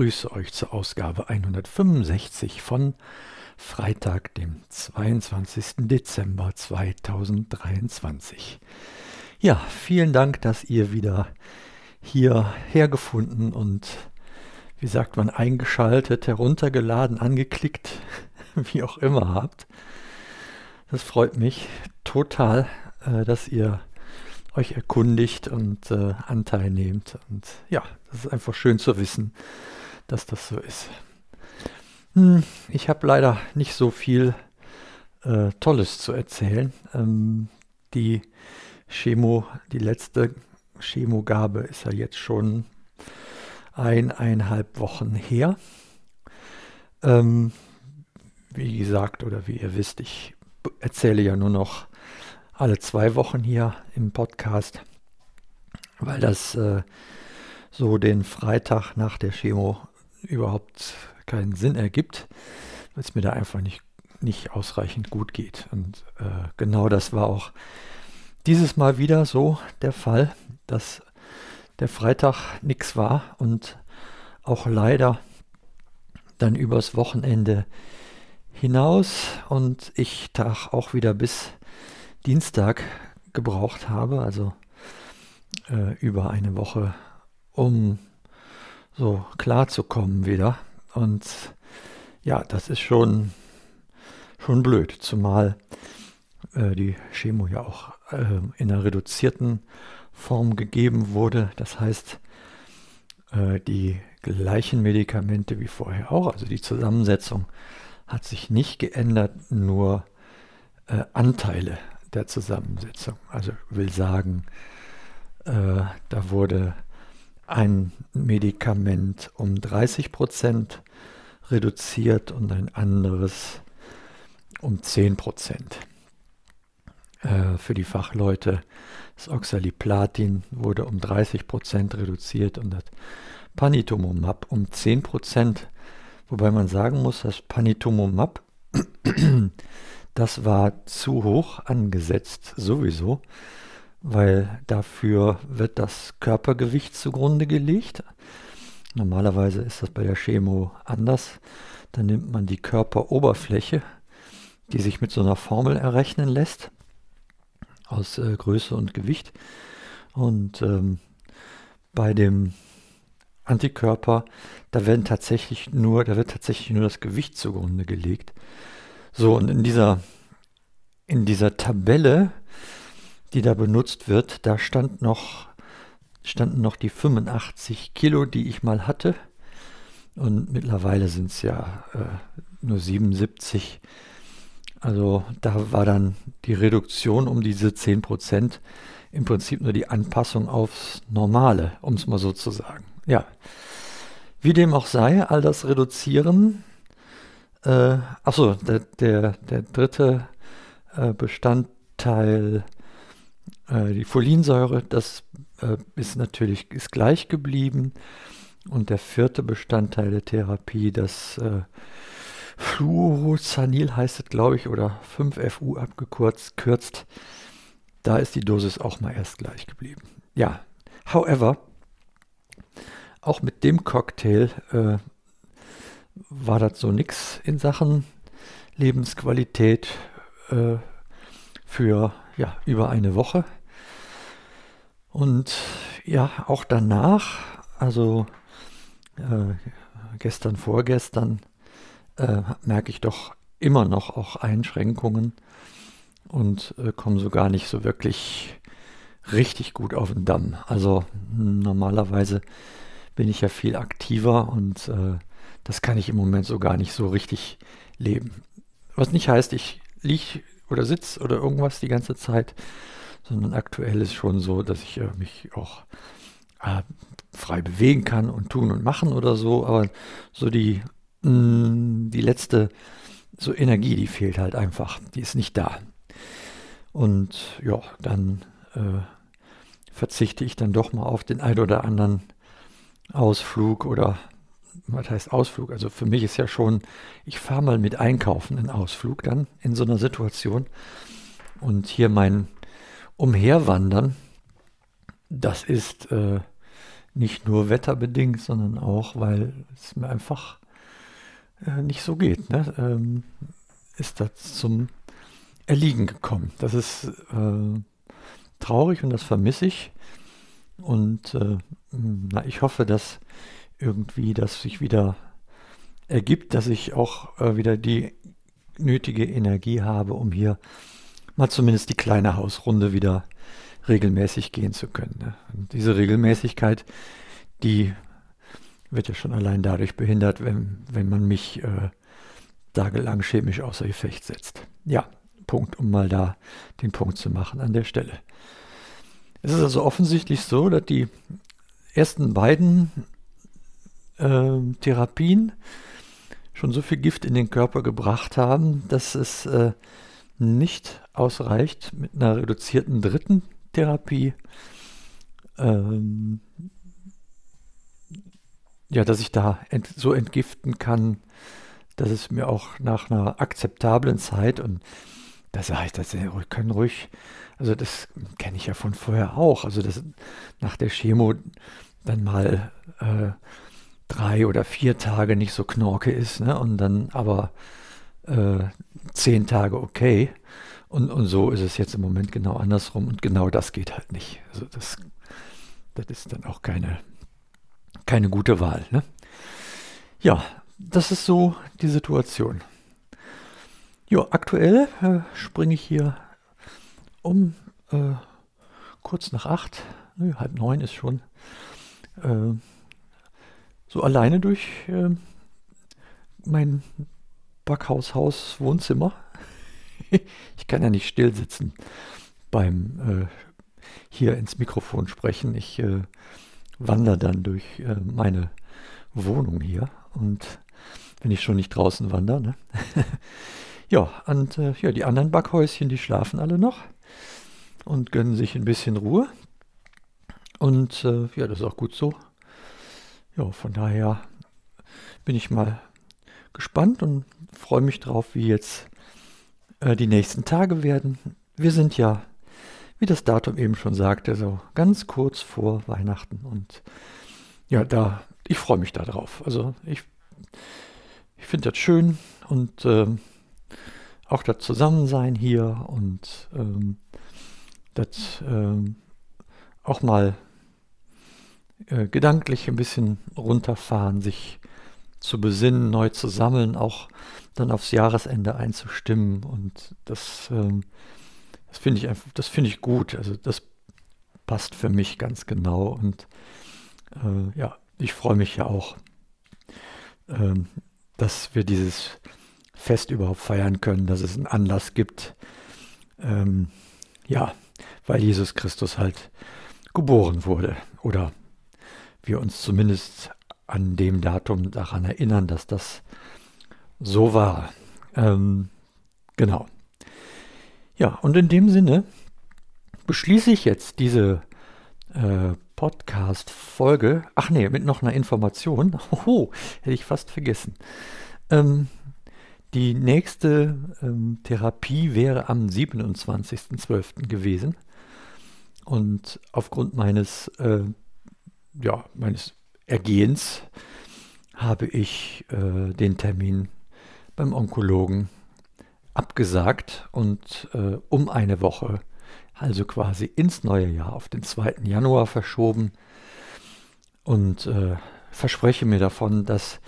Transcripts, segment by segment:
Hallo, ich grüße euch zur Ausgabe 165 von Freitag, dem 22. Dezember 2023. Ja, vielen Dank, dass ihr wieder hierher gefunden und wie sagt man, eingeschaltet, heruntergeladen, angeklickt, wie auch immer habt. Das freut mich total, äh, dass ihr euch erkundigt und äh, Anteil nehmt. Und ja, das ist einfach schön zu wissen, dass das so ist. Hm, ich habe leider nicht so viel äh, Tolles zu erzählen. Ähm, die Chemo, die letzte Chemogabe ist ja jetzt schon eineinhalb Wochen her. Ähm, wie gesagt, oder wie ihr wisst, ich erzähle ja nur noch alle zwei Wochen hier im Podcast, weil das äh, so den Freitag nach der Chemo überhaupt keinen Sinn ergibt, weil es mir da einfach nicht, nicht ausreichend gut geht. Und äh, genau das war auch dieses Mal wieder so der Fall, dass der Freitag nichts war und auch leider dann übers Wochenende hinaus und ich Tag auch wieder bis Dienstag gebraucht habe, also äh, über eine Woche, um so klar zu kommen wieder. Und ja, das ist schon, schon blöd, zumal äh, die Chemo ja auch äh, in einer reduzierten Form gegeben wurde. Das heißt, äh, die gleichen Medikamente wie vorher auch, also die Zusammensetzung hat sich nicht geändert, nur äh, Anteile der Zusammensetzung. Also will sagen, äh, da wurde ein Medikament um 30 Prozent reduziert und ein anderes um 10 Prozent. Äh, für die Fachleute das Oxaliplatin wurde um 30 Prozent reduziert und das Panitumumab um 10 Prozent. Wobei man sagen muss, dass Panitumumab das war zu hoch angesetzt, sowieso, weil dafür wird das Körpergewicht zugrunde gelegt. Normalerweise ist das bei der Chemo anders. Dann nimmt man die Körperoberfläche, die sich mit so einer Formel errechnen lässt, aus äh, Größe und Gewicht. Und ähm, bei dem Antikörper, da werden tatsächlich nur, da wird tatsächlich nur das Gewicht zugrunde gelegt. So, und in dieser, in dieser Tabelle, die da benutzt wird, da stand noch, standen noch die 85 Kilo, die ich mal hatte. Und mittlerweile sind es ja äh, nur 77. Also da war dann die Reduktion um diese 10 Prozent im Prinzip nur die Anpassung aufs Normale, um es mal so zu sagen. Ja, wie dem auch sei, all das Reduzieren äh, achso, der, der, der dritte äh, Bestandteil, äh, die Folinsäure, das äh, ist natürlich ist gleich geblieben. Und der vierte Bestandteil der Therapie, das äh, Fluorosanil heißt es, glaube ich, oder 5FU abgekürzt, kürzt, da ist die Dosis auch mal erst gleich geblieben. Ja, however, auch mit dem Cocktail äh, war das so nix in Sachen Lebensqualität äh, für ja, über eine Woche. Und ja, auch danach, also äh, gestern, vorgestern, äh, merke ich doch immer noch auch Einschränkungen und äh, komme so gar nicht so wirklich richtig gut auf den Damm. Also normalerweise bin ich ja viel aktiver und äh, das kann ich im Moment so gar nicht so richtig leben. Was nicht heißt, ich liege oder sitze oder irgendwas die ganze Zeit, sondern aktuell ist schon so, dass ich äh, mich auch äh, frei bewegen kann und tun und machen oder so, aber so die, mh, mm, die letzte so Energie, die fehlt halt einfach, die ist nicht da. Und ja, dann äh, verzichte ich dann doch mal auf den ein oder anderen Ausflug oder was heißt Ausflug? Also für mich ist ja schon, ich fahre mal mit Einkaufen einen Ausflug dann in so einer Situation. Und hier mein Umherwandern, das ist äh, nicht nur wetterbedingt, sondern auch, weil es mir einfach äh, nicht so geht. Ne? Ähm, ist das zum Erliegen gekommen. Das ist äh, traurig und das vermisse ich. Und äh, na, ich hoffe, dass irgendwie das sich wieder ergibt, dass ich auch äh, wieder die nötige Energie habe, um hier mal zumindest die kleine Hausrunde wieder regelmäßig gehen zu können. Ne? Diese Regelmäßigkeit, die wird ja schon allein dadurch behindert, wenn, wenn man mich äh, tagelang chemisch außer Gefecht setzt. Ja, Punkt, um mal da den Punkt zu machen an der Stelle. Es ist also offensichtlich so, dass die ersten beiden äh, Therapien schon so viel Gift in den Körper gebracht haben, dass es äh, nicht ausreicht mit einer reduzierten dritten Therapie, ähm, ja, dass ich da ent so entgiften kann, dass es mir auch nach einer akzeptablen Zeit und da sage ich, das können ruhig, also das kenne ich ja von vorher auch, also das nach der Chemo dann mal äh, drei oder vier Tage nicht so knorke ist, ne? Und dann aber äh, zehn Tage okay. Und, und so ist es jetzt im Moment genau andersrum und genau das geht halt nicht. Also das, das ist dann auch keine, keine gute Wahl. Ne? Ja, das ist so die Situation. Ja, aktuell äh, springe ich hier um äh, kurz nach acht, nö, halb neun ist schon, äh, so alleine durch äh, mein Backhaushaus Wohnzimmer. ich kann ja nicht still sitzen beim äh, hier ins Mikrofon sprechen. Ich äh, wandere dann durch äh, meine Wohnung hier und wenn ich schon nicht draußen wandere. Ne? ja, und äh, ja, die anderen Backhäuschen, die schlafen alle noch und gönnen sich ein bisschen Ruhe. Und äh, ja, das ist auch gut so. Ja, von daher bin ich mal gespannt und freue mich drauf, wie jetzt äh, die nächsten Tage werden. Wir sind ja, wie das Datum eben schon sagte, so ganz kurz vor Weihnachten und ja, da, ich freue mich da drauf. Also ich, ich finde das schön und äh, auch das Zusammensein hier und ähm, das ähm, auch mal äh, gedanklich ein bisschen runterfahren, sich zu besinnen, neu zu sammeln, auch dann aufs Jahresende einzustimmen. Und das, ähm, das finde ich einfach, das finde ich gut. Also das passt für mich ganz genau. Und äh, ja, ich freue mich ja auch, äh, dass wir dieses Fest überhaupt feiern können, dass es einen Anlass gibt. Ähm, ja, weil Jesus Christus halt geboren wurde oder wir uns zumindest an dem Datum daran erinnern, dass das so war. Ähm, genau. Ja, und in dem Sinne beschließe ich jetzt diese äh, Podcast-Folge. Ach nee, mit noch einer Information. Oh, hätte ich fast vergessen. Ähm, die nächste ähm, Therapie wäre am 27.12. gewesen. Und aufgrund meines äh, ja, meines Ergehens habe ich äh, den Termin beim Onkologen abgesagt und äh, um eine Woche, also quasi ins neue Jahr, auf den 2. Januar verschoben und äh, verspreche mir davon, dass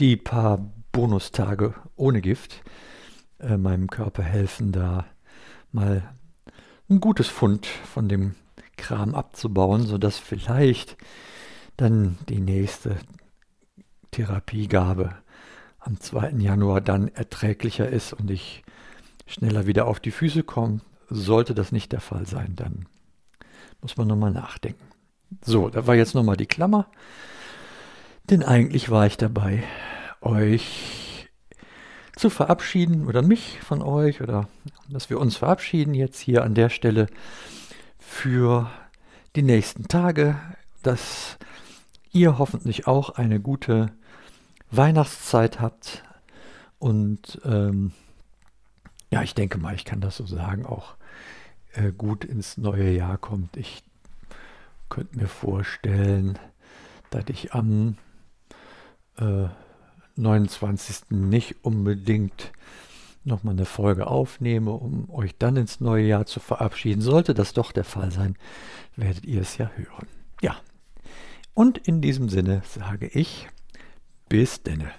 die paar Bonustage ohne Gift äh, meinem Körper helfen, da mal ein gutes Fund von dem Kram abzubauen, sodass vielleicht dann die nächste Therapiegabe am 2. Januar dann erträglicher ist und ich schneller wieder auf die Füße komme. Sollte das nicht der Fall sein, dann muss man nochmal nachdenken. So, da war jetzt nochmal die Klammer. Denn eigentlich war ich dabei, euch zu verabschieden oder mich von euch oder dass wir uns verabschieden jetzt hier an der Stelle für die nächsten Tage, dass ihr hoffentlich auch eine gute Weihnachtszeit habt und ähm, ja, ich denke mal, ich kann das so sagen, auch äh, gut ins neue Jahr kommt. Ich könnte mir vorstellen, dass ich am äh, 29. nicht unbedingt nochmal eine Folge aufnehme, um euch dann ins neue Jahr zu verabschieden. Sollte das doch der Fall sein, werdet ihr es ja hören. Ja, und in diesem Sinne sage ich bis denne.